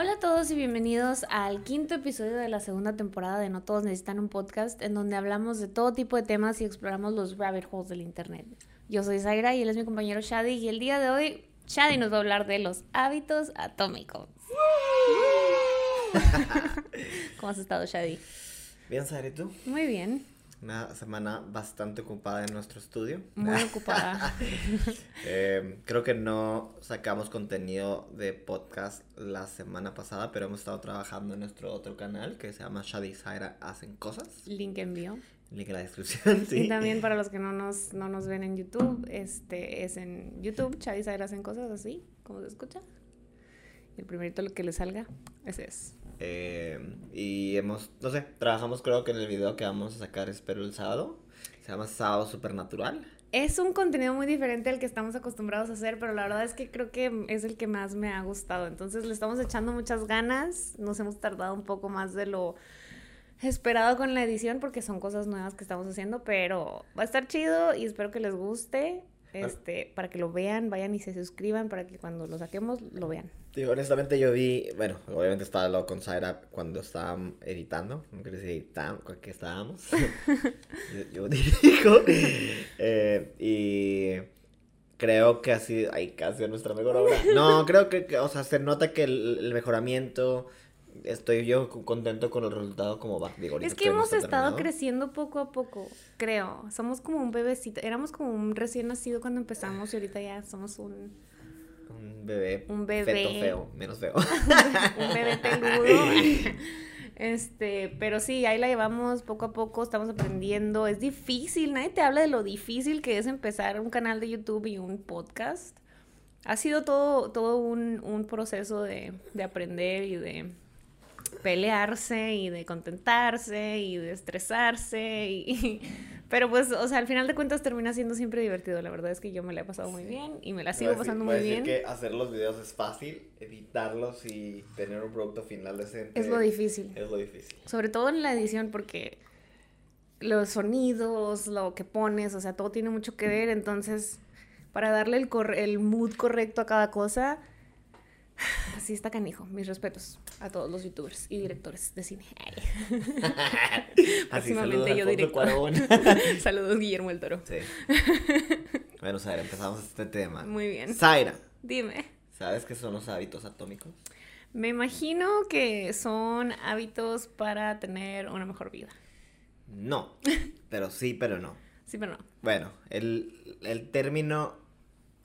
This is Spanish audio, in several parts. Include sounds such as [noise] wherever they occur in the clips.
Hola a todos y bienvenidos al quinto episodio de la segunda temporada de No Todos Necesitan un Podcast, en donde hablamos de todo tipo de temas y exploramos los rabbit holes del Internet. Yo soy Zaira y él es mi compañero Shadi y el día de hoy Shadi nos va a hablar de los hábitos atómicos. [laughs] ¿Cómo has estado, Shadi? Bien, Zaira, ¿y tú? Muy bien. Una semana bastante ocupada en nuestro estudio. Muy [laughs] ocupada. Eh, creo que no sacamos contenido de podcast la semana pasada, pero hemos estado trabajando en nuestro otro canal que se llama Shadi Zaira Hacen Cosas. Link envío. Link en la descripción, sí. Y también para los que no nos, no nos ven en YouTube, este es en YouTube, Shadi Zaira Hacen Cosas así, como se escucha. El primerito lo que le salga, ese es. Eh, y hemos, no sé, trabajamos creo que en el video que vamos a sacar, espero el sábado. Se llama Sábado Supernatural. Es un contenido muy diferente al que estamos acostumbrados a hacer, pero la verdad es que creo que es el que más me ha gustado. Entonces le estamos echando muchas ganas. Nos hemos tardado un poco más de lo esperado con la edición porque son cosas nuevas que estamos haciendo, pero va a estar chido y espero que les guste. Este, para que lo vean, vayan y se suscriban para que cuando lo saquemos lo vean. Honestamente yo vi, bueno, obviamente estaba hablando con Zaira cuando estaban editando, no quiero decir editando, que estábamos, [laughs] yo, yo, dirijo, eh, y creo que así, ay, casi nuestra mejor obra. No, creo que, que, o sea, se nota que el, el, mejoramiento, estoy yo contento con el resultado como va. Digo, es que hemos estado terminado. creciendo poco a poco, creo, somos como un bebecito, éramos como un recién nacido cuando empezamos y ahorita ya somos un un bebé, un bebé feto feo, menos feo. [laughs] un bebé peludo. [laughs] Este, pero sí, ahí la llevamos poco a poco, estamos aprendiendo. Es difícil, nadie te habla de lo difícil que es empezar un canal de YouTube y un podcast. Ha sido todo, todo un, un proceso de, de aprender y de pelearse y de contentarse y de estresarse y, [laughs] pero pues, o sea, al final de cuentas termina siendo siempre divertido. La verdad es que yo me la he pasado muy bien y me la sigo decir, pasando muy bien. que hacer los videos es fácil, editarlos y tener un producto final decente. Es lo difícil. Es lo difícil. Sobre todo en la edición porque los sonidos, lo que pones, o sea, todo tiene mucho que ver. Entonces, para darle el, el mood correcto a cada cosa, Así está canijo, mis respetos a todos los youtubers y directores de cine. [laughs] Próximamente yo directo. [laughs] saludos Guillermo el Toro. Sí. Bueno, Zaira, empezamos este tema. Muy bien. Zaira. Dime. ¿Sabes qué son los hábitos atómicos? Me imagino que son hábitos para tener una mejor vida. No, pero sí, pero no. Sí, pero no. Bueno, el, el término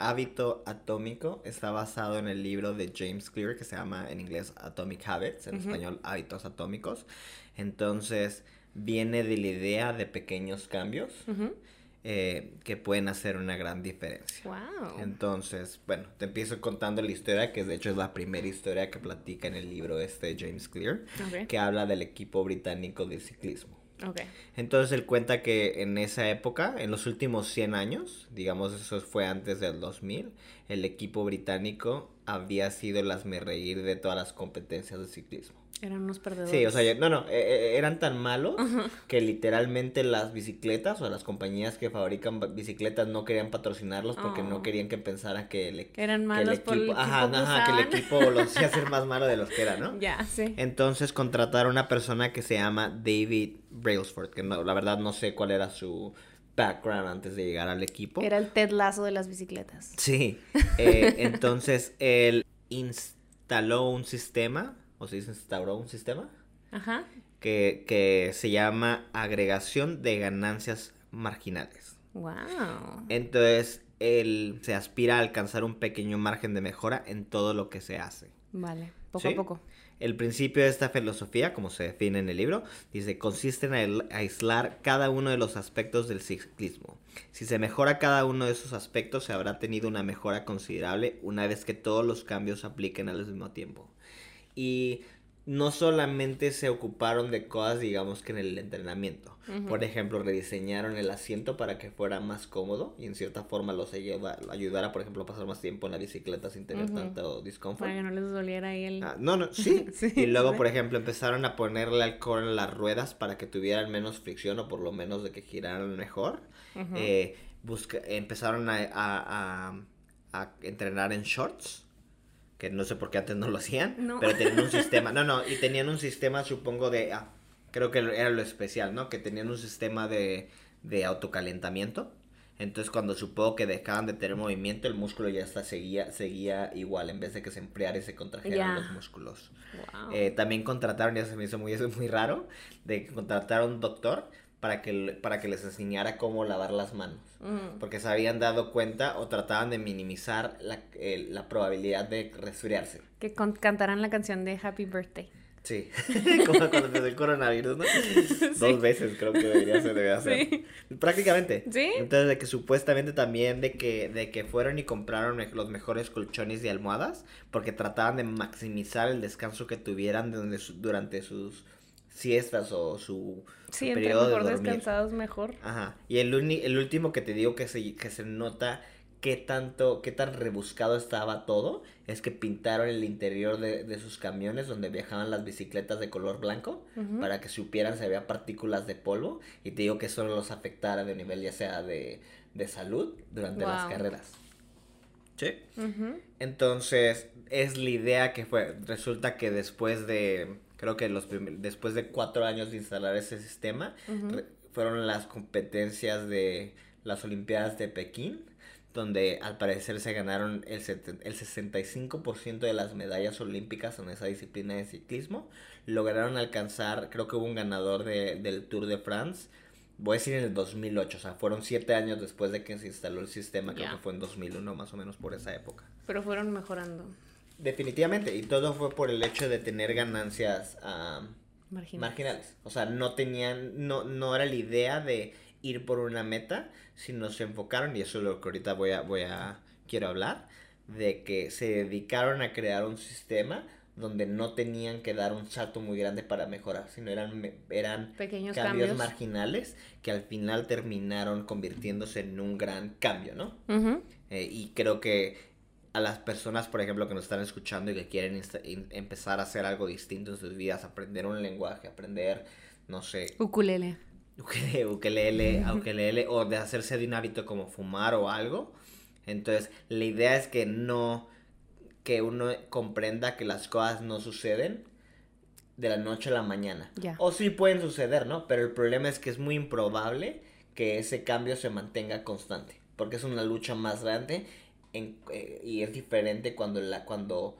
hábito atómico está basado en el libro de James Clear que se llama en inglés Atomic Habits, en uh -huh. español hábitos atómicos. Entonces viene de la idea de pequeños cambios uh -huh. eh, que pueden hacer una gran diferencia. Wow. Entonces, bueno, te empiezo contando la historia, que de hecho es la primera historia que platica en el libro este de James Clear, okay. que habla del equipo británico de ciclismo. Entonces él cuenta que en esa época, en los últimos 100 años, digamos eso fue antes del 2000, el equipo británico había sido el reír de todas las competencias de ciclismo. Eran unos perdedores. Sí, o sea, no, no, eh, eran tan malos que literalmente las bicicletas o las compañías que fabrican bicicletas no querían patrocinarlos porque oh. no querían que pensaran que el, eran malos que el equipo, por el equipo ajá, que ajá, que el equipo los hacía [laughs] ser más malo de los que era, ¿no? Ya, sí. Entonces contrataron a una persona que se llama David Brailsford, que no, la verdad no sé cuál era su background antes de llegar al equipo. Era el Ted Lazo de las bicicletas. Sí. Eh, [laughs] entonces él instaló un sistema o se instauró un sistema Ajá. Que, que se llama agregación de ganancias marginales. Wow. Entonces, él se aspira a alcanzar un pequeño margen de mejora en todo lo que se hace. Vale, poco ¿Sí? a poco. El principio de esta filosofía, como se define en el libro, dice, consiste en aislar cada uno de los aspectos del ciclismo. Si se mejora cada uno de esos aspectos, se habrá tenido una mejora considerable una vez que todos los cambios se apliquen al mismo tiempo y no solamente se ocuparon de cosas, digamos, que en el entrenamiento. Uh -huh. Por ejemplo, rediseñaron el asiento para que fuera más cómodo y en cierta forma los ayuda, ayudara, por ejemplo, a pasar más tiempo en la bicicleta sin tener uh -huh. tanto discomfort. Para que no les doliera ahí el... Ah, no, no, sí. [laughs] sí. Y luego, por ejemplo, empezaron a ponerle alcohol en las ruedas para que tuvieran menos fricción o por lo menos de que giraran mejor. Uh -huh. eh, busca empezaron a, a, a, a entrenar en shorts que no sé por qué antes no lo hacían, No. pero tenían un [laughs] sistema, no, no, y tenían un sistema, supongo, de, ah, creo que era lo especial, ¿no? Que tenían un sistema de, de autocalentamiento. Entonces cuando supongo que dejaban de tener movimiento, el músculo ya hasta seguía, seguía igual, en vez de que se empleara y se contrajeran los músculos. Wow. Eh, también contrataron, ya se me hizo muy, eso es muy raro, de que contrataron un doctor para que, para que les enseñara cómo lavar las manos. Mm. Porque se habían dado cuenta o trataban de minimizar la, eh, la probabilidad de resfriarse. Que con- cantarán la canción de Happy Birthday. Sí, [laughs] como cuando empezó el coronavirus, ¿no? [laughs] Dos veces creo que debería ser, debe hacer. Sí. Prácticamente. Sí. Entonces, de que supuestamente también de que, de que fueron y compraron los mejores colchones y almohadas, porque trataban de maximizar el descanso que tuvieran de donde su- durante sus siestas o su Sí, entre periodo mejor descansados, mejor. Ajá. Y el, uni- el último que te digo que se, que se nota qué tanto, qué tan rebuscado estaba todo, es que pintaron el interior de, de sus camiones donde viajaban las bicicletas de color blanco para que supieran si había partículas de polvo y te digo que eso los afectara de nivel ya sea de, de salud durante las carreras. Sí. Entonces, es la idea que fue. Resulta que después de. Creo que los después de cuatro años de instalar ese sistema, Ujú. re- fueron las competencias de las Olimpiadas de Pekín, donde al parecer se ganaron el, el 65% de las medallas olímpicas en esa disciplina de ciclismo. Lograron alcanzar, creo que hubo un ganador de- del Tour de France. Voy a decir en el 2008, o sea, fueron siete años después de que se instaló el sistema, creo Ya. que fue en 2001 más o menos por esa época. Pero fueron mejorando. Definitivamente, y todo fue por el hecho de tener ganancias Marginales. marginales. O sea, no tenían, no, no era la idea de ir por una meta, sino se enfocaron, y eso es lo que ahorita voy a, voy a, quiero hablar, de que se dedicaron a crear un sistema donde no tenían que dar un salto muy grande para mejorar, sino eran, eran Pequeños cambios, cambios. marginales que al final terminaron convirtiéndose en un gran cambio, ¿no? Eh, y creo que a las personas, por ejemplo, que nos están escuchando y que quieren empezar a hacer algo distinto en sus vidas, aprender un lenguaje, aprender, no sé, Ukulele. ukelele, [laughs] a ukelele, o de hacerse de un hábito como fumar o algo. Entonces, la idea es que no, que uno comprenda que las cosas no suceden de la noche a la mañana. O sí pueden suceder, ¿no? Pero el problema es que es muy improbable que ese cambio se mantenga constante, porque es una lucha más grande en- eh, y es diferente cuando la cuando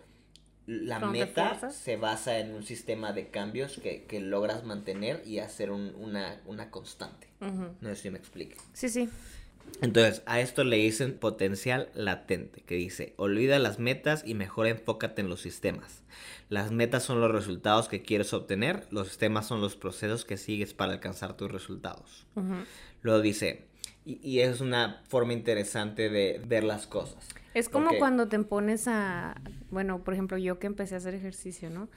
la Cuando meta se basa en un sistema de cambios que, que logras mantener y hacer un- una, una constante. Ujú. No sé si me explique. Sí, sí. Entonces, a esto le dicen potencial latente, que dice, olvida las metas y mejor enfócate en los sistemas. Las metas son los resultados que quieres obtener, los sistemas son los procesos que sigues para alcanzar tus resultados. Ujú. Luego dice, y, y es una forma interesante de ver las cosas. Es como cuando te pones a, bueno, por ejemplo, yo que empecé a hacer ejercicio, ¿no?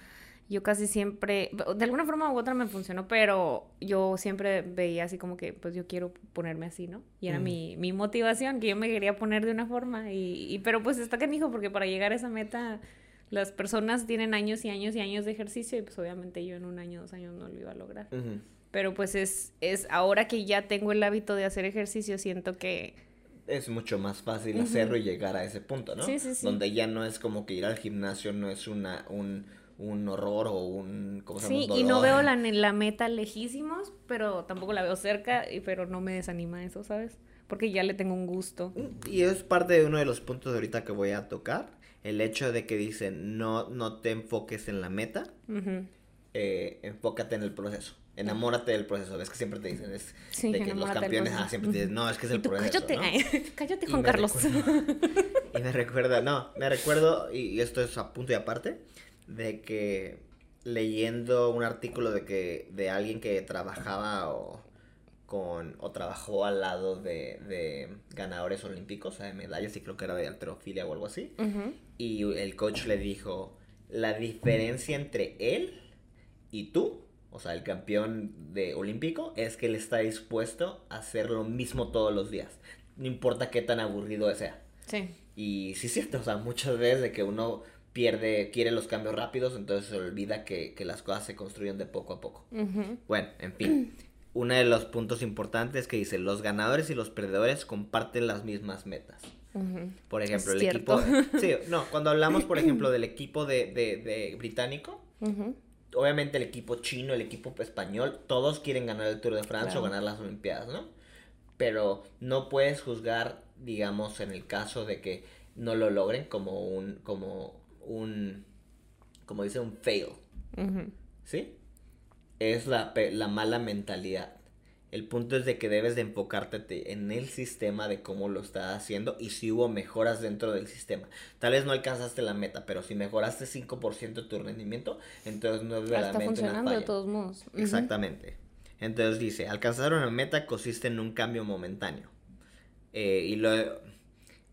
Yo casi siempre, de alguna forma u otra me funcionó, pero yo siempre veía así como que, pues yo quiero ponerme así, ¿no? Y era mi, mi motivación, que yo me quería poner de una forma, y, y- pero pues está canijo, porque para llegar a esa meta, las personas tienen años y años y años de ejercicio, y pues obviamente yo en un año, dos años no lo iba a lograr. Ujú. Pero pues es, es ahora que ya tengo el hábito de hacer ejercicio, siento que Es mucho más fácil hacerlo y llegar a ese punto, ¿no? Sí, sí, sí. Donde ya no es como que ir al gimnasio no es una, un, un horror o un... ¿cómo se llama? Sí, y no veo la, la meta lejísimos, pero tampoco la veo cerca, y- pero no me desanima eso, ¿sabes? Porque ya le tengo un gusto. Y es parte de uno de los puntos de ahorita que voy a tocar. El hecho de que dicen no, no te enfoques en la meta, eh, enfócate en el proceso. Enamórate del proceso. Es que siempre te dicen, es Sí, de que los campeones ah, siempre te dicen, no, es que es el proceso. cállate, ¿no? ay, [laughs] cállate, Juan Carlos. [laughs] y me recuerda, no, me recuerdo, y y esto es a punto y aparte, de que leyendo un artículo de que de alguien que trabajaba o con o trabajó al lado de, de ganadores olímpicos, o sea, de medallas, y creo que era de alterofilia o algo así, y el coach le dijo, la diferencia entre él y tú, o sea, el campeón de olímpico, es que él está dispuesto a hacer lo mismo todos los días. No importa qué tan aburrido sea. Sí. Y sí es cierto, o sea, muchas veces de que uno pierde, quiere los cambios rápidos, entonces se olvida que, que las cosas se construyen de poco a poco. Ujú. Bueno, en fin. [clears throat] Uno de los puntos importantes que dice, los ganadores y los perdedores comparten las mismas metas. Por ejemplo, el equipo... Sí, no, cuando hablamos, por [clears throat] ejemplo, del equipo de, de, de británico, obviamente el equipo chino, el equipo español, todos quieren ganar el Tour de Francia o ganar las Olimpiadas, ¿no? Pero no puedes juzgar, digamos, en el caso de que no lo logren como un, como un, como dice, un fail. ¿Sí? Es la, la mala mentalidad. El punto es de que debes de enfocarte en el sistema de cómo lo está haciendo y si hubo mejoras dentro del sistema. Tal vez no alcanzaste la meta, pero si mejoraste 5% tu rendimiento, entonces no es verdaderamente Está funcionando de todos modos. Exactamente. Entonces dice, alcanzar una meta consiste en un cambio momentáneo. Eh, y lo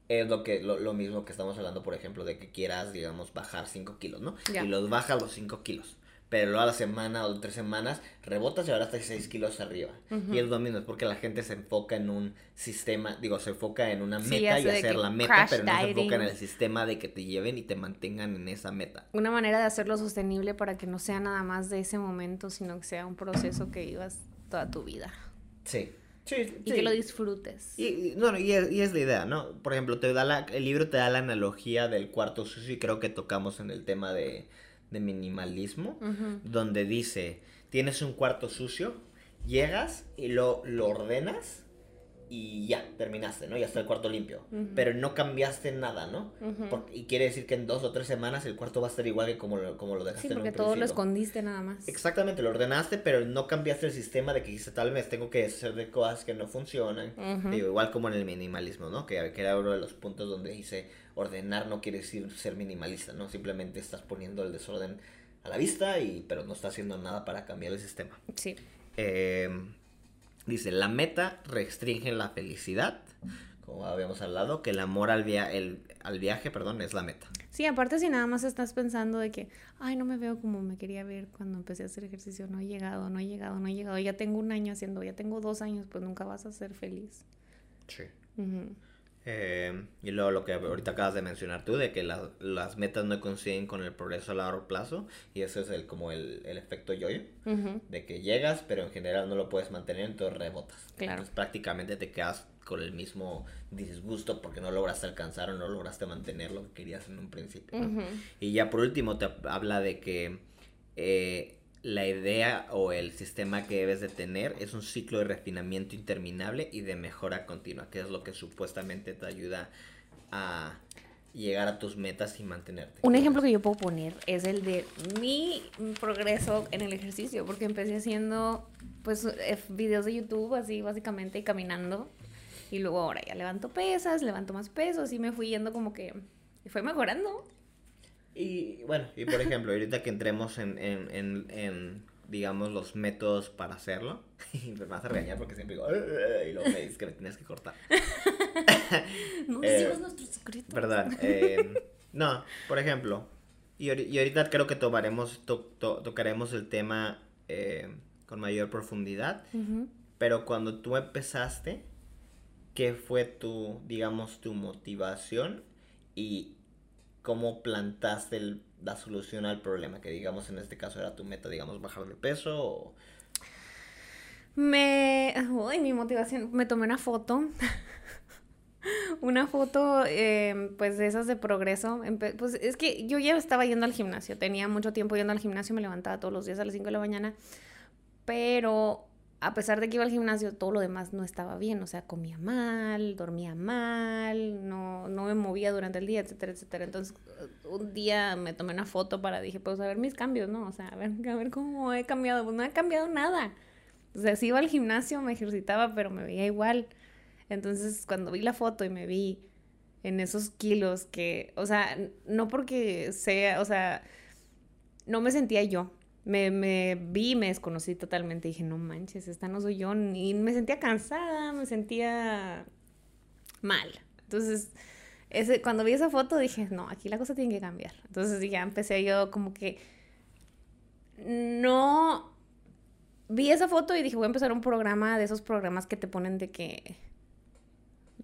es lo que lo, mismo que estamos hablando, por ejemplo, de que quieras, digamos, bajar 5 kilos, ¿no? Y los bajas los 5 kilos pero luego a la semana o tres semanas rebotas y ahora estás 6 kilos arriba. Y es lo mismo, es porque la gente se enfoca en un sistema, digo, se enfoca en una meta y hacer la meta, pero no se enfoca en el sistema de que te lleven y te mantengan en esa meta. Una manera de hacerlo sostenible para que no sea nada más de ese momento, sino que sea un proceso que vivas toda tu vida. Sí. Sí, y que lo disfrutes. Y, no, y, es, y, es, la idea, ¿no? Por ejemplo, te da la, el libro te da la analogía del cuarto sucio y creo que tocamos en el tema de, de minimalismo, donde dice, tienes un cuarto sucio, llegas y lo, lo ordenas y ya, terminaste, ¿no? Ya está el cuarto limpio. Pero no cambiaste nada, ¿no? y quiere decir que en dos o tres semanas el cuarto va a estar igual que como lo, como lo dejaste. Sí, porque todo lo escondiste nada más. Exactamente, lo ordenaste, pero no cambiaste el sistema de que dice tal vez tengo que hacer de cosas que no funcionan. Digo, igual como en el minimalismo, ¿no? Que, que era uno de los puntos donde dice ordenar no quiere decir ser minimalista, ¿no? Simplemente estás poniendo el desorden a la vista, y, pero no estás haciendo nada para cambiar el sistema. Sí. Eh, dice, la meta restringe la felicidad, como habíamos hablado, que el amor al, el, al viaje, perdón, es la meta. Sí, aparte si nada más estás pensando de que, ay, no me veo como me quería ver cuando empecé a hacer ejercicio, no he llegado, no he llegado, no he llegado, ya tengo un año haciendo, ya tengo dos años, pues nunca vas a ser feliz. Sí. Eh, y luego lo que ahorita acabas de mencionar tú, de que las metas no coinciden con el progreso a largo plazo, y ese es el, como el, el efecto yo-yo, de que llegas, pero en general no lo puedes mantener, entonces rebotas. Claro. Entonces prácticamente te quedas con el mismo disgusto porque no lograste alcanzar o no lograste mantener lo que querías en un principio. Y ya por último te habla de que eh, la idea o el sistema que debes de tener es un ciclo de refinamiento interminable y de mejora continua, que es lo que supuestamente te ayuda a llegar a tus metas y mantenerte. Un ejemplo que yo puedo poner es el de mi progreso en el ejercicio, porque empecé haciendo pues eh, videos de YouTube así básicamente y caminando y luego ahora ya levanto pesas, levanto más pesos y me fui yendo como que fue mejorando. Y bueno, y por ejemplo, ahorita que entremos en, en, en, en digamos, los métodos para hacerlo, [laughs] y me vas a regañar porque siempre digo, y luego me dices que me tienes que cortar. [laughs] no decimos eh, nuestros secretos. Verdad. Eh, no, por ejemplo, y, y, ahorita creo que tomaremos, tocaremos el tema eh, con mayor profundidad, pero cuando tú empezaste, ¿qué fue tu, digamos, tu motivación y cómo plantaste la solución al problema, que digamos en este caso era tu meta, digamos, bajar de peso o... Me... Uy, mi motivación, me tomé una foto. [laughs] una foto, em, pues de esas de progreso. pues es que yo ya estaba yendo al gimnasio, tenía mucho tiempo yendo al gimnasio, me levantaba todos los días a las 5 de la mañana, pero a pesar de que iba al gimnasio, todo lo demás no estaba bien, o sea, comía mal, dormía mal, no, no me movía durante el día, etcétera, etcétera. Entonces, un día me tomé una foto para, dije, pues a ver mis cambios, ¿no? O sea, a ver, a ver cómo he cambiado. Pues no he cambiado nada. O sea, sí iba al gimnasio, me ejercitaba, pero me veía igual. Entonces, cuando vi la foto y me vi en esos kilos que, o sea, no porque sea, o sea, no me sentía yo, me, me vi, me desconocí totalmente. Dije, no manches, esta no soy yo. Y me sentía cansada, me sentía mal. Entonces, ese, cuando vi esa foto dije, no, aquí la cosa tiene que cambiar. Entonces ya empecé yo como que no vi esa foto y dije, voy a empezar un programa de esos programas que te ponen de que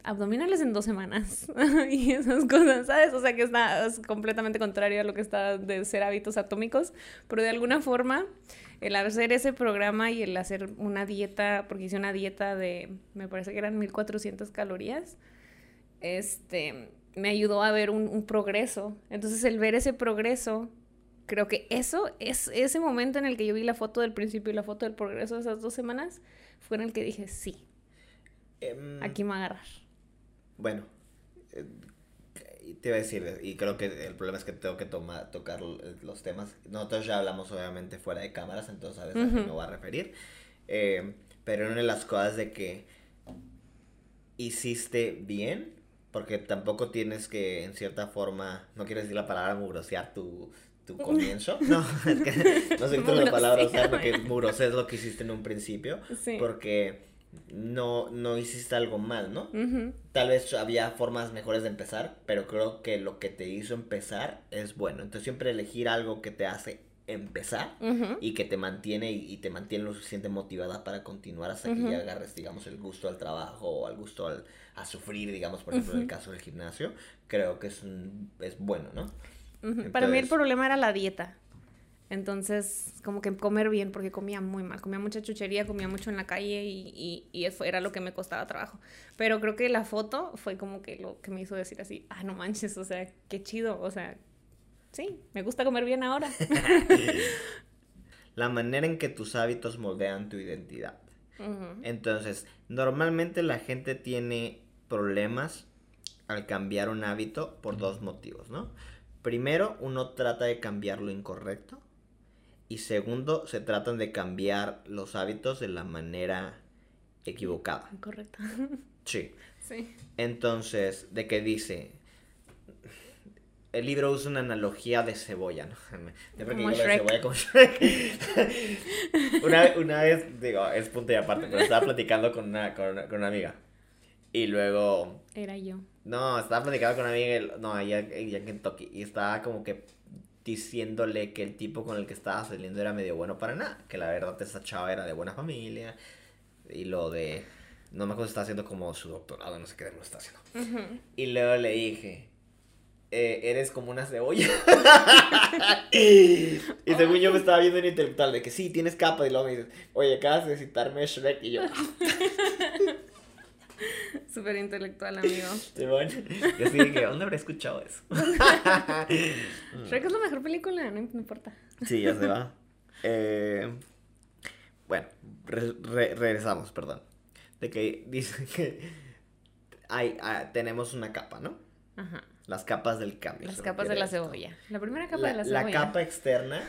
abdominales en dos semanas [laughs] y esas cosas, ¿sabes? O sea que está es completamente contrario a lo que está de ser hábitos atómicos, pero de alguna forma el hacer ese programa y el hacer una dieta, porque hice una dieta de, me parece que eran 1400 calorías, este, me ayudó a ver un, progreso. Entonces el ver ese progreso, creo que eso es ese momento en el que yo vi la foto del principio y la foto del progreso de esas dos semanas, fue en el que dije, sí, em, aquí me agarrar. Bueno, eh, te iba a decir, y creo que el problema es que tengo que tomar, tocar los temas. Nosotros ya hablamos obviamente fuera de cámaras, entonces a veces aquí me voy a referir. Eh, pero una de las cosas de que hiciste bien, porque tampoco tienes que, en cierta forma, no quiero decir la palabra mugrosear tu, tu [laughs] comienzo. No, es que [laughs] no sé la palabra usar porque mugrosear es lo que hiciste en un principio. Porque no, no hiciste algo mal, ¿no? Tal vez había formas mejores de empezar, pero creo que lo que te hizo empezar es bueno. Entonces siempre elegir algo que te hace empezar y que te mantiene y, te mantiene lo suficiente motivada para continuar hasta que ya agarres, digamos, el gusto al trabajo o al gusto al, a sufrir, digamos, por ejemplo, en el caso del gimnasio, creo que es, es bueno, ¿no? Para mí el problema era la dieta. Entonces, como que comer bien, porque comía muy mal, comía mucha chuchería, comía mucho en la calle y, y, eso era lo que me costaba trabajo. Pero creo que la foto fue como que lo que me hizo decir así, ah, no manches, o sea, qué chido, o sea, sí, me gusta comer bien ahora. [laughs] [laughs] la manera en que tus hábitos moldean tu identidad. Entonces, normalmente la gente tiene problemas al cambiar un hábito por dos motivos, ¿no? Primero, uno trata de cambiar lo incorrecto y segundo, se tratan de cambiar los hábitos de la manera equivocada. Correcto. Sí. Sí. Entonces, de qué dice, el libro usa una analogía de cebolla, ¿no? [laughs] como Shrek. cebolla como Shrek. [laughs] una, una, vez, digo, es punto y aparte, pero estaba platicando con una, con una, con una amiga. Y luego... Era yo. No, estaba platicando con una amiga, no, allá, allá en Kentucky. Y estaba como que diciéndole que el tipo con el que estaba saliendo era medio bueno para nada, que la verdad esa chava era de buena familia y lo de, no me acuerdo si estaba haciendo como su doctorado, no sé qué lo está haciendo. Y luego le dije, eh, eres como una cebolla. [laughs] y según yo me estaba viendo en intelectual de que sí, tienes capa y luego me dices, oye, acabas de citarme Shrek y yo... [laughs] [laughs] Súper intelectual, amigo. [laughs] Yo sí dije, ¿dónde habré escuchado eso? [laughs] Shrek es la mejor película, no, importa. Sí, ya se va. Eh, bueno, regresamos, perdón. De que dice que hay, ah, tenemos una capa, ¿no? Ajá. Las capas del cambio. Las capas de la cebolla. La primera capa de la cebolla. La capa externa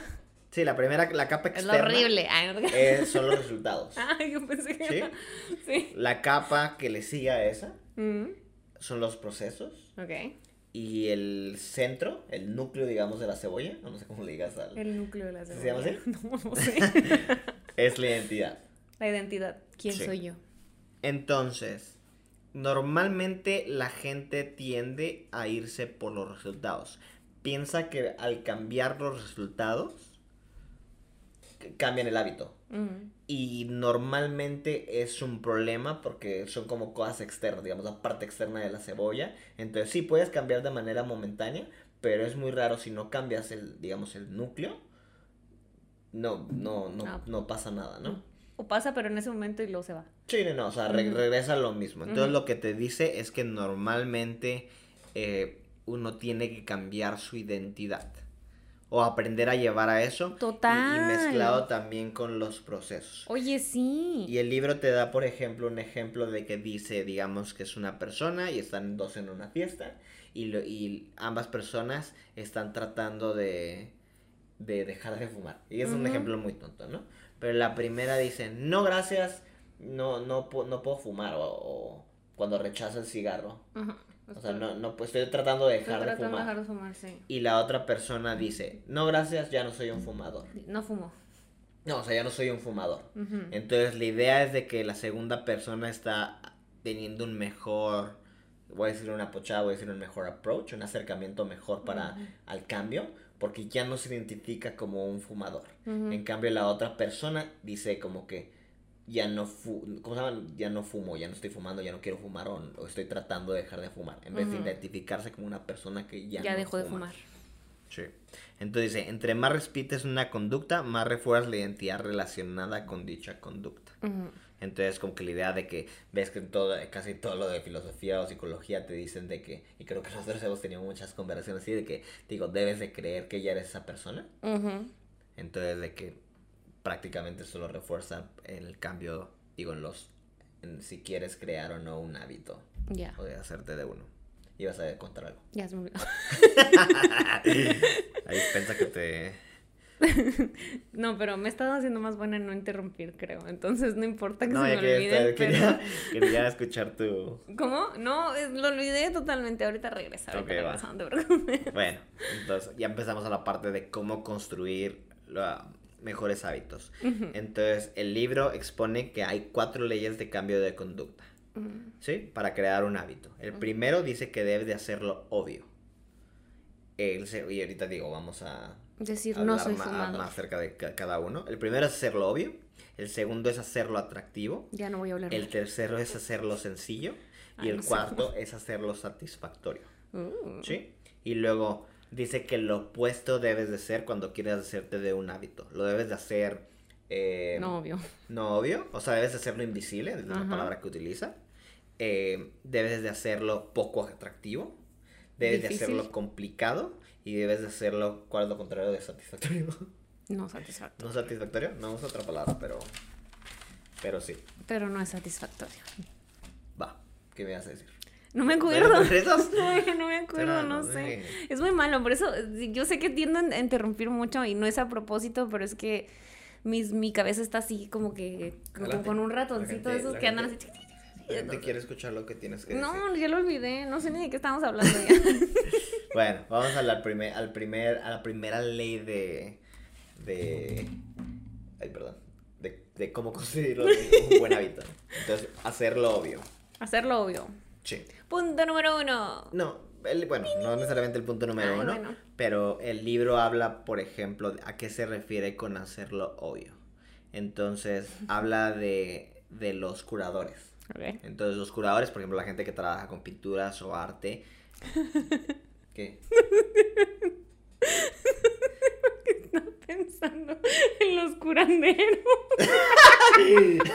Sí, la primera, la capa externa. Es horrible. Eh, son los resultados. [laughs] Ay, yo pensé que ¿Sí? sí. La capa que le sigue a esa mm. son los procesos. Ok. Y el centro, el núcleo, digamos, de la cebolla, no sé cómo le digas al... El núcleo de la cebolla. ¿Se llama así? [laughs] No, no sé. [laughs] es la identidad. La identidad. ¿Quién soy yo? Entonces, normalmente la gente tiende a irse por los resultados. Piensa que al cambiar los resultados cambian el hábito. Y normalmente es un problema porque son como cosas externas, digamos, la parte externa de la cebolla. Entonces sí puedes cambiar de manera momentánea, pero es muy raro si no cambias el, digamos, el núcleo. No, no, no, ah. no pasa nada, ¿no? O pasa, pero en ese momento y luego se va. Sí, no, o sea, regresa lo mismo. Entonces lo que te dice es que normalmente eh, uno tiene que cambiar su identidad o aprender a llevar a eso. Total. Y, mezclado también con los procesos. Oye, sí. Y el libro te da, por ejemplo, un ejemplo de que dice, digamos que es una persona y están dos en una fiesta y, lo, y ambas personas están tratando de, de dejar de fumar. Y es un ejemplo muy tonto, ¿no? Pero la primera dice, no, gracias, no, no, no puedo fumar o, cuando rechaza el cigarro. Ajá. O sea, no, no, pues estoy tratando de dejar, de, fumar. dejar de fumar. sí. Y la otra persona dice, no, gracias, ya no soy un fumador. No fumo. No, o sea, ya no soy un fumador. Entonces, la idea es de que la segunda persona está teniendo un mejor, voy a decir una pochada, voy a decir un mejor approach, un acercamiento mejor para al cambio, porque ya no se identifica como un fumador. En cambio, la otra persona dice como que, ya no, ¿cómo se llama? ya no fumo, ya no estoy fumando, ya no quiero fumar o, estoy tratando de dejar de fumar, en vez de identificarse como una persona que ya, ya dejó de fumar. Sí. Entonces dice, entre más repites una conducta, más refuerzas la identidad relacionada con dicha conducta. Entonces, como que la idea de que ves que en todo, casi todo lo de filosofía o psicología te dicen de que, y creo que nosotros hemos tenido muchas conversaciones así, de que, digo, debes de creer que ya eres esa persona. Entonces, de que prácticamente solo refuerza el cambio, digo, en los, en si quieres crear o no un hábito. Ya. O de hacerte de uno. Ibas a contar algo. Ya se me olvidó. [laughs] Ahí piensa que te... [laughs] No, pero me he estado haciendo más buena en no interrumpir, creo. Entonces no importa que No, se me quería, olvide. estar- pero- quería, [laughs] quería escuchar tu... ¿Cómo? No, lo olvidé totalmente. Ahorita regresa. Ahorita Ok, va. regresa, no te preocupes. Bueno, entonces ya empezamos a la parte de cómo construir la- mejores hábitos. Entonces, el libro expone que hay cuatro leyes de cambio de conducta, Mm, ¿sí? Para crear un hábito. El primero dice que debes de hacerlo obvio. El y ahorita digo, vamos a Decir, no soy fumador. más acerca de ca- cada uno. El primero es hacerlo obvio. El segundo es hacerlo atractivo. Ya no voy a hablar El mucho. tercero es hacerlo sencillo. Y el no sé. cuarto es hacerlo satisfactorio. Uh, ¿Sí? Y luego dice que lo opuesto debes de ser cuando quieres hacerte de un hábito. Lo debes de hacer... eh, No, obvio. no obvio. O sea, debes de hacerlo invisible, es la palabra que utiliza. Eh, debes de hacerlo poco atractivo. Debes Difícil. de hacerlo complicado. Y debes de hacerlo, ¿cuál es lo contrario de satisfactorio? [laughs] No satisfactorio. ¿No satisfactorio? No es otra palabra, pero... Pero sí. Pero no es satisfactorio. Va. ¿Qué me vas a decir? No me ¿Pero acuerdo. [laughs] No, no me acuerdo, no no sé. Es muy malo, por eso yo sé que tiendo a interrumpir mucho y no es a propósito, pero es que mis, mi cabeza está así como que como con un ratoncito de esos que andan así. La gente quiere escuchar lo que tienes que decir. No, ya lo olvidé, no sé ni de qué estamos hablando ya. [laughs] Bueno, vamos a la, primer, al primer, a la primera ley de, de, ay, perdón, de, de cómo [laughs] construir un buen hábito. Entonces, hacerlo obvio. Hacerlo obvio. Sí. Punto número uno. No, el- bueno, no necesariamente el punto número Ay, uno, bueno. pero el libro habla, por ejemplo, a qué se refiere con hacerlo obvio. Entonces, [laughs] habla de, de los curadores. Ok. Entonces, los curadores, por ejemplo, la gente que trabaja con pinturas o arte. [laughs] ¿Qué? Estaba pensando en los curanderos. [laughs]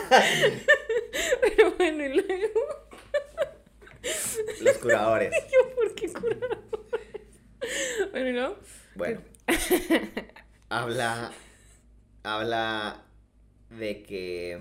Pero bueno, y luego, Los curadores. [laughs] yo, ¿por qué curadores? Bueno, ¿no? Bueno. habla. Habla de que.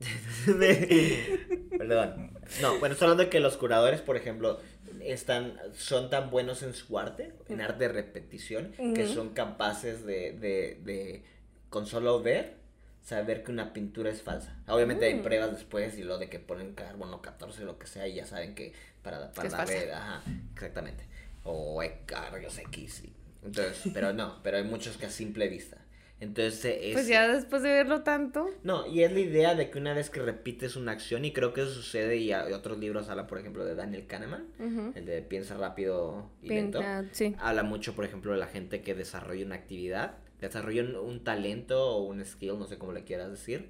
[laughs] de- perdón. No, bueno, estoy hablando de que los curadores, por ejemplo, están, son tan buenos en su arte, en arte de repetición, que son capaces de, de, de, con solo ver, saber que una pintura es falsa. Obviamente hay Mm. pruebas después y lo de que ponen carbono 14 lo que sea y ya saben que para, darle, falsa. ajá, exactamente. O e- rayos X. y- Entonces, pero no, pero hay muchos que a simple vista. Entonces eh, es... Pues ya después de verlo tanto. No, y es la idea de que una vez que repites una acción, y creo que eso sucede, y a- otros libros hablan, por ejemplo, de Daniel Kahneman, el de Piensa rápido y lento. sí. Habla mucho, por ejemplo, de la gente que desarrolla una actividad, desarrolla un, talento o un skill, no sé cómo le quieras decir,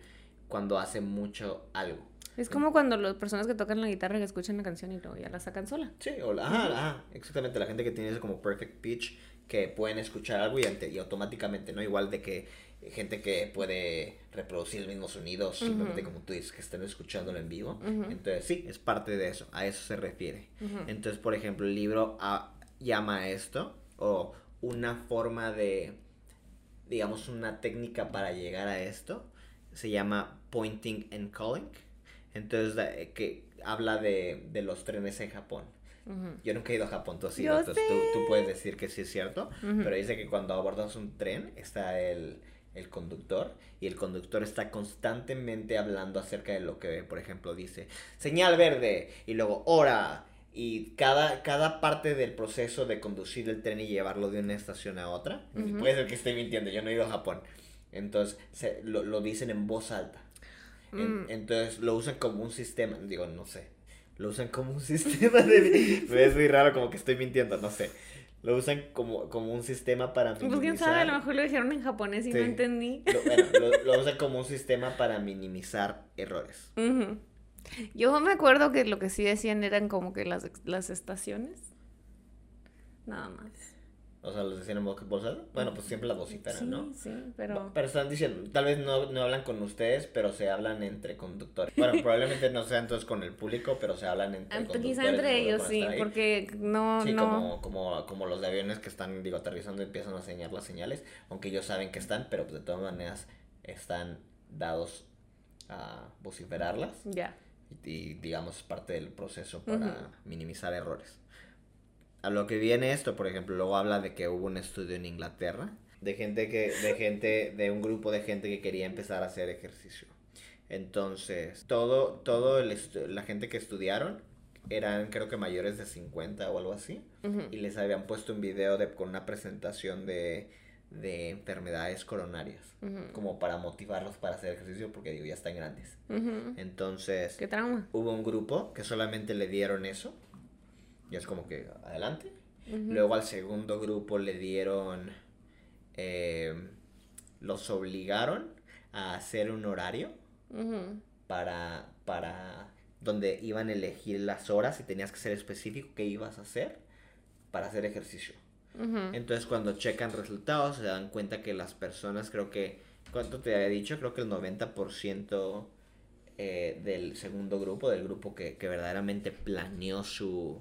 cuando hace mucho algo. Es como cuando las personas que tocan la guitarra que escuchan la canción y luego ya la sacan sola. Sí, o la, ajá, ajá, exactamente, la gente que tiene ese como perfect pitch, que pueden escuchar algo y, ante- y automáticamente, ¿no? Igual de que gente que puede reproducir el mismo sonido, simplemente como tú dices, que estén escuchándolo en vivo. Ujú. Entonces, sí, es parte de eso, a eso se refiere. Ujú. Entonces, por ejemplo, el libro ah, llama a esto, o una forma de, digamos, una técnica para llegar a esto, se llama pointing and calling. Entonces, eh, que habla de, de los trenes en Japón. Yo nunca he ido a Japón, tú has ido, entonces tú, puedes decir que sí es cierto, pero dice que cuando abordas un tren está el, el conductor y el conductor está constantemente hablando acerca de lo que ve. Por ejemplo, dice señal verde y luego hora. Y cada, cada parte del proceso de conducir el tren y llevarlo de una estación a otra, Ujú. puede ser que esté mintiendo, yo no he ido a Japón. Entonces se- lo, lo dicen en voz alta. En- Mm. entonces lo usan como un sistema, digo, no sé. Lo usan como un [laughs] sistema de... Me es muy raro como que estoy mintiendo, no sé. Lo usan como, como un sistema para Pues quién sabe, a lo minimizar... mejor lo dijeron en japonés y Sí. no entendí. Lo, bueno, lo, lo usan como un sistema para minimizar errores. Ujú. Yo me acuerdo que lo que sí decían eran como que las, las estaciones. Nada más. O sea, los decían en voz alta. Bueno, pues siempre la vociferan, sí, ¿no? Sí, pero... Pero están diciendo, tal vez no, no hablan con ustedes, pero se hablan entre conductores. Bueno, [laughs] probablemente no sea entonces con el público, pero se hablan entre Ah, conductores. Quizá entre ellos, sí, porque no, Sí, no... como, como, como los de aviones que están, digo, aterrizando y empiezan a señalar las señales, aunque ellos saben que están, pero pues, de todas maneras están dados a vociferarlas Ya. Y, digamos parte del proceso para minimizar errores. A lo que viene esto, por ejemplo, luego habla de que hubo un estudio en Inglaterra de gente que, de gente, de un grupo de gente que quería empezar a hacer ejercicio. Entonces, todo, todo el la gente que estudiaron eran creo que mayores de 50 o algo así y les habían puesto un video de, con una presentación de, de enfermedades coronarias como para motivarlos para hacer ejercicio porque digo ya están grandes. Entonces Qué trauma. hubo un grupo que solamente le dieron eso y es como que adelante. Luego al segundo grupo le dieron eh, los obligaron a hacer un horario para, para donde iban a elegir las horas y tenías que ser específico qué ibas a hacer para hacer ejercicio. Entonces cuando checan resultados se dan cuenta que las personas, creo que, ¿cuánto te había dicho? Creo que el 90% eh, del segundo grupo, del grupo que, que verdaderamente planeó su...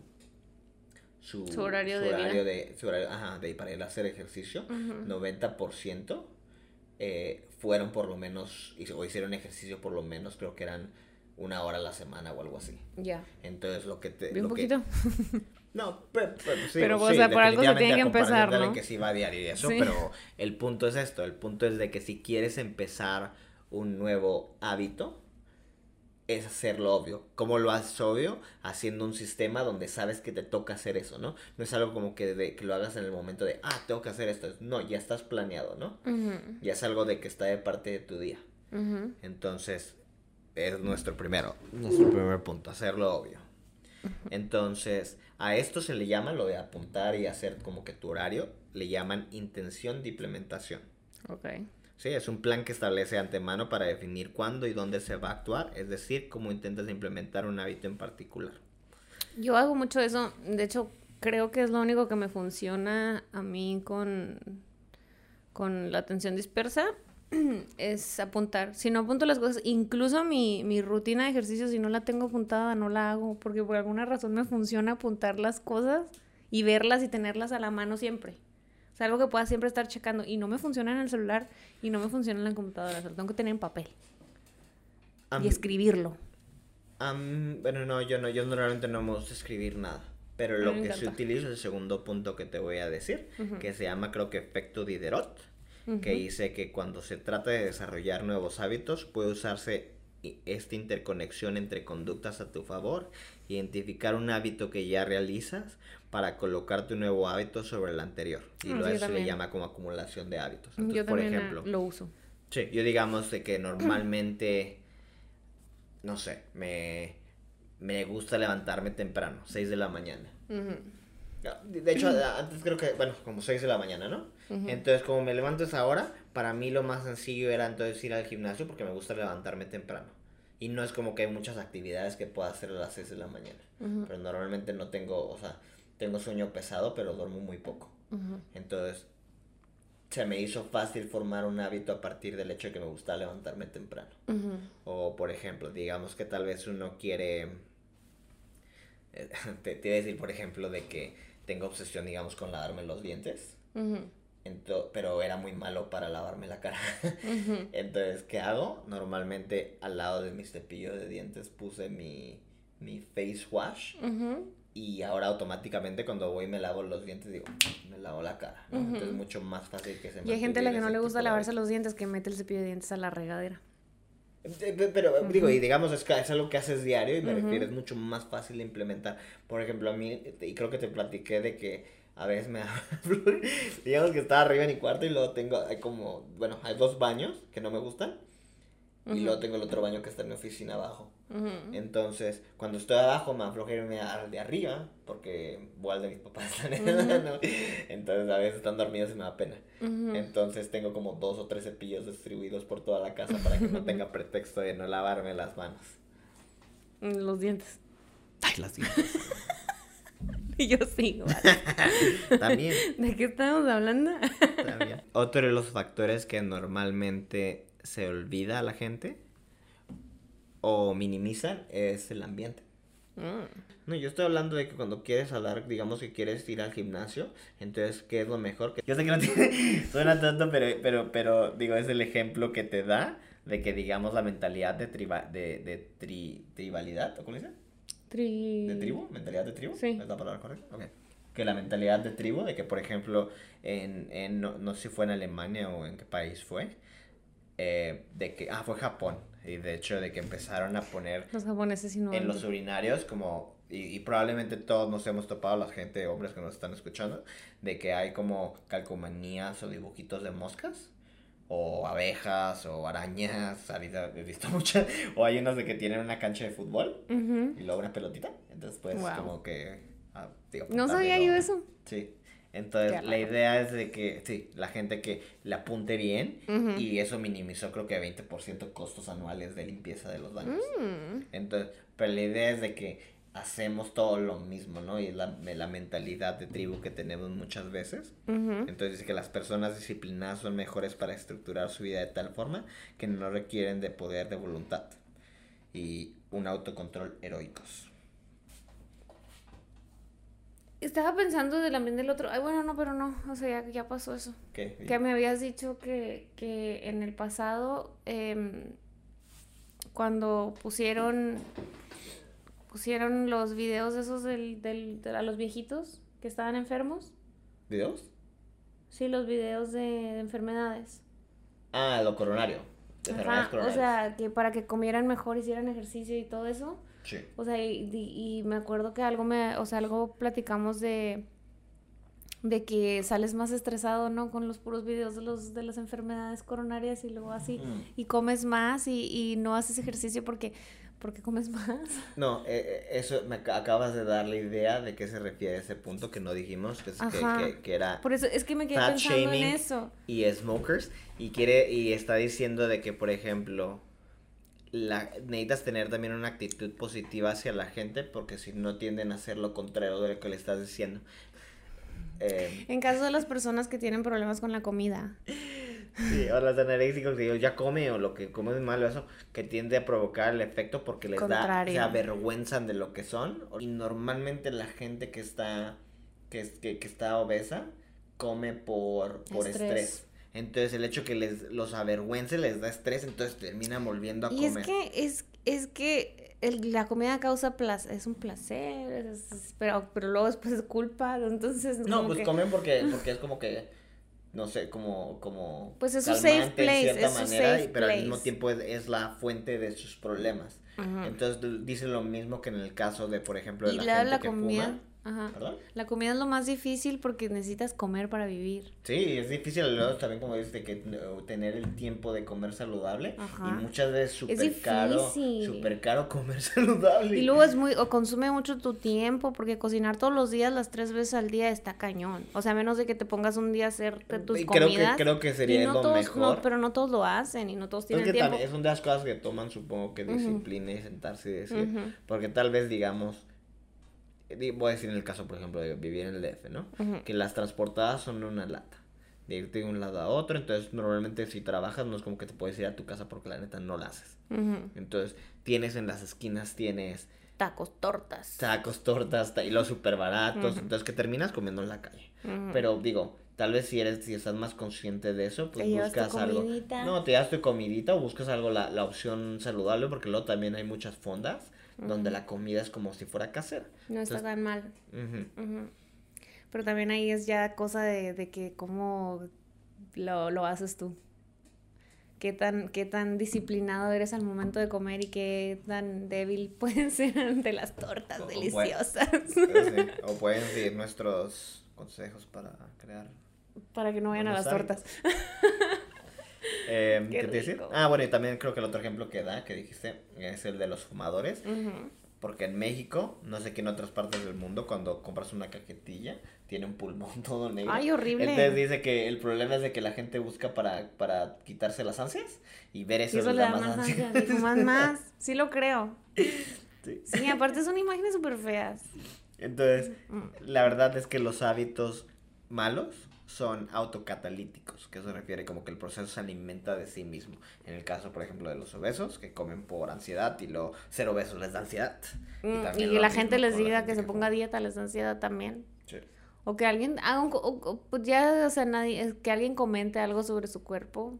Su, Su horario de horario de, su horario, ajá, de para ir a hacer ejercicio, Ujú. 90% eh, fueron por lo menos, o hicieron ejercicio por lo menos, creo que eran una hora a la semana o algo así. Ya. Entonces lo que te... Vi un lo que- poquito. [laughs] no, pero, pero, sí, Pero, o sí, sea, por algo se tiene que empezar, ¿no? que sí va a diario y eso, Sí. pero el punto es esto, el punto es de que si quieres empezar un nuevo hábito, es hacerlo obvio. ¿Cómo lo haces obvio? Haciendo un sistema donde sabes que te toca hacer eso, ¿no? No es algo como que, de, que lo hagas en el momento de, ah, tengo que hacer esto. No, ya estás planeado, ¿no? Ya es algo de que está de parte de tu día. Entonces, es nuestro primero, nuestro primer punto, hacerlo obvio. Entonces, a esto se le llama lo de apuntar y hacer como que tu horario, le llaman intención de implementación. Ok. Sí, es un plan que establece de antemano para definir cuándo y dónde se va a actuar, es decir, cómo intentas implementar un hábito en particular. Yo hago mucho eso. De hecho, creo que es lo único que me funciona a mí con, con la atención dispersa. [clears throat] Es apuntar. Si no apunto las cosas, incluso mi, mi rutina de ejercicio, si no la tengo apuntada, no la hago. Porque por alguna razón me funciona apuntar las cosas y verlas y tenerlas a la mano siempre. O sea, algo que pueda siempre estar checando. Y no me funciona en el celular y no me funciona en la computadora. O sea, lo tengo que tener en papel y escribirlo. am, bueno, no, yo no, yo normalmente no me gusta escribir nada. Pero lo que se utiliza es el segundo punto que te voy a decir, que se llama creo que efecto Diderot. Que dice que cuando se trata de desarrollar nuevos hábitos puede usarse esta interconexión entre conductas a tu favor, identificar un hábito que ya realizas para colocar tu nuevo hábito sobre el anterior. Y Mm, lo, eso le también. llama como acumulación de hábitos. Entonces, Yo por eh, ejemplo, lo uso. sí, yo digamos de que normalmente, no sé, me, me gusta levantarme temprano, 6 de la mañana. De de hecho, antes creo que, bueno, como 6 de la mañana, ¿no? Entonces, como me levanto a esa hora, para mí lo más sencillo era entonces ir al gimnasio porque me gusta levantarme temprano. Y no es como que hay muchas actividades que pueda hacer a las 6 de la mañana. Pero normalmente no tengo, o sea, tengo sueño pesado, pero duermo muy poco. Entonces, se me hizo fácil formar un hábito a partir del hecho de que me gusta levantarme temprano. O, por ejemplo, digamos que tal vez uno quiere... eh, [laughs] Te, te iba a decir, por ejemplo, de que tengo obsesión, digamos, con lavarme los dientes. Ujú. Pero era muy malo para lavarme la cara. [laughs] Entonces, ¿qué hago? Normalmente al lado de mi cepillo de dientes puse mi, mi face wash. Y ahora automáticamente cuando voy y me lavo los dientes digo, me lavo la cara. Entonces es mucho más fácil que se me Y hay gente a la que no le gusta de lavarse los dientes, que mete el cepillo de dientes a la regadera. Eh, pe- Pero digo, y digamos, es, es algo que haces diario y me refiero, es mucho más fácil de implementar. Por ejemplo, a mí, y creo que te platiqué de que a veces me [laughs] digamos que estaba arriba en mi cuarto y luego tengo, hay como, bueno, hay dos baños que no me gustan. Y Ujú. luego tengo el otro baño que está en mi oficina abajo. Entonces, cuando estoy abajo me afloja irme al de arriba, porque voy al de mis papás. Entonces, a veces están dormidos y me da pena. Entonces, tengo como dos o tres cepillos distribuidos por toda la casa para que no tenga [laughs] pretexto de no lavarme las manos. Los dientes. Ay, las dientes. [laughs] [laughs] y yo sí, [laughs] También. [laughs] ¿De qué estamos hablando? También. Otro de los factores que normalmente se olvida a la gente o minimizan es el ambiente. Mm. No, yo estoy hablando de que cuando quieres hablar, digamos que quieres ir al gimnasio, entonces, ¿qué es lo mejor? Yo sé que no tiene, suena tonto, pero, pero, pero, digo, es el ejemplo que te da de que, digamos, la mentalidad de, triba, de, de tri, tribalidad, ¿o cómo dice? Tri... ¿De tribu? ¿Mentalidad de tribu? Sí. ¿Es la palabra correcta? Ok. Que la mentalidad de tribu, de que, por ejemplo, en, en no, no sé si fue en Alemania o en qué país fue, eh, de que, ah, fue Japón, y de hecho de que empezaron a poner Los japoneses y no. en los urinarios como y, y probablemente todos nos hemos topado la gente hombres que nos están escuchando de que hay como calcomanías o dibujitos de moscas o abejas o arañas ahorita he visto [laughs] muchas o hay unos de que tienen una cancha de fútbol y luego una pelotita entonces pues Wow. como que ah, digo, No sabía yo eso. sí entonces la idea es de que sí la gente que le apunte bien y eso minimizó creo que 20% costos anuales de limpieza de los baños Mm. entonces, pero la idea es de que hacemos todo lo mismo, ¿no? Y es la, la mentalidad de tribu que tenemos muchas veces. Ujú. Entonces, dice que las personas disciplinadas son mejores para estructurar su vida de tal forma que no requieren de poder de voluntad y un autocontrol heroicos. Estaba pensando del ambiente del otro. Ay, bueno, no, pero no. O sea, ya, ya pasó eso. ¿Qué? Que me habías dicho que, que en el pasado, em, cuando pusieron pusieron los videos esos del, del, de a los viejitos que estaban enfermos. ¿Videos? Sí, los videos de, de enfermedades. Ah, lo coronario. De enfermedades Ajá, o sea, que para que comieran mejor, hicieran ejercicio y todo eso. Sí. O sea, y, y- y me acuerdo que algo me, o sea, algo platicamos de de que sales más estresado, ¿no? Con los puros videos de los de las enfermedades coronarias y luego así Mm. y comes más y, y no haces ejercicio porque porque comes más. No, eh, eh, eso me ac- acabas de dar la idea de qué se refiere ese punto que no dijimos, que, es que, que- que era Por eso es que me quedé Fat pensando en shaming. eso. y smokers y quiere y está diciendo de que por ejemplo la, necesitas tener también una actitud positiva hacia la gente porque si no tienden a hacer lo contrario de lo que le estás diciendo Eh, En caso de las personas que tienen problemas con la comida. [laughs] sí, o los anoréxicos que ellos ya come o lo que come es malo eso que tiende a provocar el efecto porque les da Contrario. se avergüenzan de lo que son y normalmente la gente que está que, es- que, que está obesa come por, por Estrés. estrés. Entonces el hecho que les los avergüence les da estrés, entonces terminan volviendo a Y es comer. que es es que el- la comida causa placer, es un placer, es- es- pero pero luego después es culpa, entonces No, pues que- comen porque, porque es como que, no sé, como, como Pues es su safe place, cierta es su manera, safe pero al mismo tiempo es, es la fuente de sus problemas. Entonces d- dice lo mismo que en el caso de, por ejemplo, de la, la, gente la que comida, fuma. Ajá. ¿Perdón? La comida es lo más difícil porque necesitas comer para vivir. Sí, es difícil luego también como dices de que eh, tener el tiempo de comer saludable Ajá. y muchas veces Es súper caro, súper caro comer [laughs] saludable. Y luego es muy, o consume mucho tu tiempo, porque cocinar todos los días, las tres veces al día, está cañón. O sea, a menos de que te pongas un día a hacerte tus creo que- comidas. creo que sería no lo todos, mejor. no, pero no todos lo hacen y no todos Es tienen que tiempo. también es una de las cosas que toman, supongo que disciplina y sentarse y decir. Porque tal vez, digamos, di- voy a decir en el caso, por ejemplo, de vivir en el DF, ¿no? Que las transportadas son una lata. De irte de un lado a otro, entonces normalmente si trabajas no es como que te puedes ir a tu casa porque la neta no la haces. Entonces tienes en las esquinas, tienes Tacos, tortas. tacos, tortas ta- y los súper baratos, entonces que terminas comiendo en la calle. Pero digo, tal vez si eres, si estás más consciente de eso, pues Te llevas tu buscas algo. comidita. No, te das tu comidita o buscas algo, la, la opción saludable, porque luego también hay muchas fondas donde la comida es como si fuera casera. no está Entonces- tan mal. Pero también ahí es ya cosa de, de que cómo lo, lo haces tú. Qué tan, qué tan disciplinado eres al momento de comer y qué tan débil [laughs] puedes ser ante las tortas O- o deliciosas. [laughs] O [laughs] pueden seguir nuestros consejos para crear. Para que no vayan a las tortas. Eh, Qué ¿Qué te rico. Ah, bueno, y también creo que el otro ejemplo que da, que dijiste, es el de los fumadores. Ujú. Porque en México, no sé qué en otras partes del mundo, cuando compras una cajetilla, tiene un pulmón [laughs] todo negro. Ay, horrible. Entonces dice que el problema es de que la gente busca para, para quitarse las ansias y ver eso, Y eso les le da da más más ansias. ansias. Y [laughs] fuman más. Sí lo creo. Sí. Sí, aparte son imágenes súper feas. Entonces, la verdad es que los hábitos malos son autocatalíticos, que eso refiere como que el proceso se alimenta de sí mismo. En el caso, por ejemplo, de los obesos, que comen por ansiedad y los ser obesos les da ansiedad. Mm, Y, que lo la gente les diga que se ponga dieta les da ansiedad también. Sí. O que alguien haga un co- o- o, pues ya, o sea, nadie, que alguien comente algo sobre su cuerpo.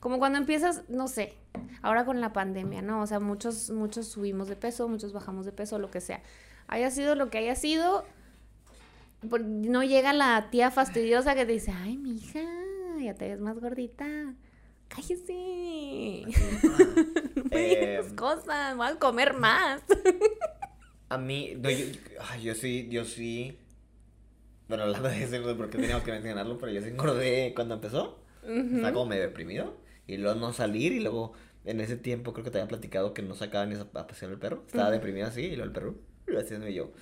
Como cuando empiezas, no sé, ahora con la pandemia, ¿no? O sea, muchos, muchos subimos de peso, muchos bajamos de peso, lo que sea. Haya sido lo que haya sido, no llega la tía fastidiosa que te dice, ay, mija, ya te ves más gordita. Cállese. No me digas cosas, voy a comer más. A mí, no, yo, yo sí, yo sí. Bueno, hablando de eso, no sé por qué teníamos que mencionarlo, pero yo sí engordé cuando empezó. Estaba como medio deprimido. Y luego no salir, y luego en ese tiempo creo que te había platicado que no sacaban a, a pasear el perro. Estaba deprimido así, y luego el perro, haciéndome yo.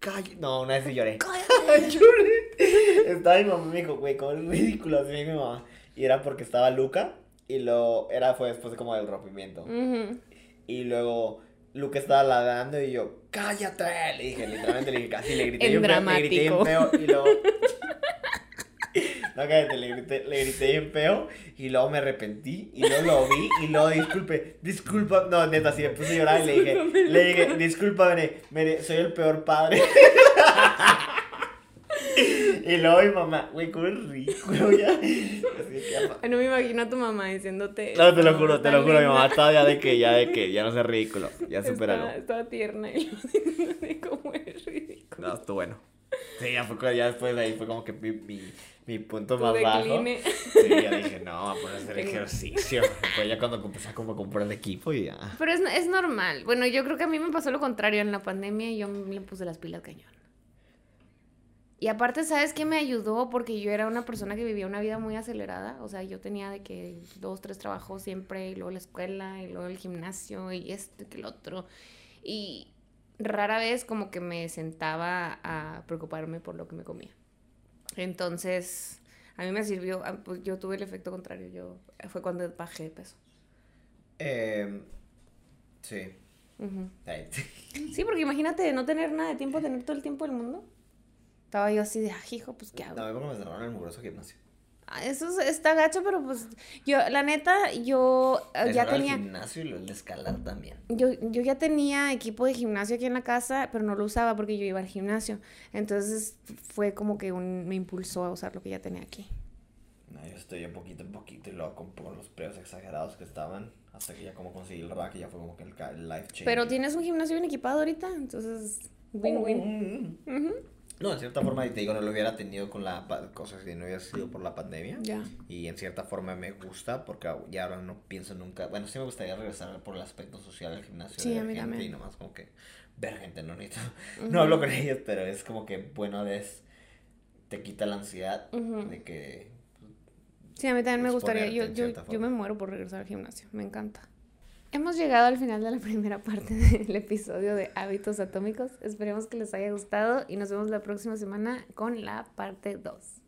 Calle. No, una vez sí lloré. [laughs] lloré. Estaba mi mamá y me dijo, güey, cómo es ridículo. Así me dijo mi mamá. Y era porque estaba Luca, y lo era fue después de como del rompimiento. Y luego Luke estaba ladrando y yo, cállate. Le dije, literalmente le dije, casi le grité. Feo, Le grité feo y luego. No, cállate, le grité, le grité bien feo y luego me arrepentí y luego lo vi y luego disculpe, disculpa, no, neta, sí me puse a llorar y le dije, le dije, disculpa, Bene, soy el peor padre. Y luego mi mamá, güey, cómo es rico, ya. Así que, No me imagino a tu mamá diciéndote. no, te lo "No, juro, te lo juro, mi linda". mamá estaba ya de que, ya de que, ya no sé ridículo, ya supéralo. Estaba, estaba tierna y lo [laughs] diciéndote cómo es ridículo. No, estuvo bueno. Sí, ya, fue, cu- ya después de ahí fue como que mi, mi, mi punto más decline. bajo. Sí, ya dije, no, voy a poner a hacer [laughs] ejercicio. Fue ya cuando empecé a como comprar el equipo y ya. Pero es, es normal. Bueno, yo creo que a mí me pasó lo contrario en la pandemia y yo le puse las pilas cañón. Y aparte, ¿sabes qué me ayudó? Porque yo era una persona que vivía una vida muy acelerada. O sea, yo tenía de que dos, tres trabajos siempre, y luego la escuela, y luego el gimnasio, y esto, y que el otro. Y rara vez como que me sentaba a preocuparme por lo que me comía. Entonces, a mí me sirvió, ah, pues yo tuve el efecto contrario. Yo, fue cuando bajé de peso. Eh, sí. [laughs] Sí, porque imagínate no tener nada de tiempo, tener todo el tiempo del mundo. Estaba yo así de, ah, hijo, pues ¿qué hago? No, me me cerraron el mugroso gimnasio. Ah, Eso es- está gacho, pero pues yo, la neta, yo eh, Me ya tenía, El gimnasio y el escalar también. yo, yo ya tenía equipo de gimnasio aquí en la casa, pero no lo usaba porque yo iba al gimnasio. Entonces fue como que un, me impulsó a usar lo que ya tenía aquí. No, yo estoy un poquito en poquito y luego con por los precios exagerados que estaban. Hasta que ya como conseguí el rack y ya fue como que el, el life change. Pero tienes un gimnasio bien equipado ahorita, entonces win-win. Ujú. No, en cierta forma, y te digo, no lo hubiera tenido con la cosas que no hubiera sido por la pandemia. Ya. Y en cierta forma me gusta porque ya ahora no pienso nunca. Bueno, sí me gustaría regresar por el aspecto social al gimnasio. Sí, de a mí gente también. y nomás como que ver gente, no [laughs] necesito. No hablo con ellos, pero es como que bueno, es. Te quita la ansiedad Ujú. de que. Sí, a mí también me gustaría. exponerte Yo, yo, yo me muero por regresar al gimnasio. Me encanta. Hemos llegado al final de la [laughs] primera parte del episodio de Hábitos Atómicos. Esperemos que les haya gustado y nos vemos la próxima semana con la parte 2.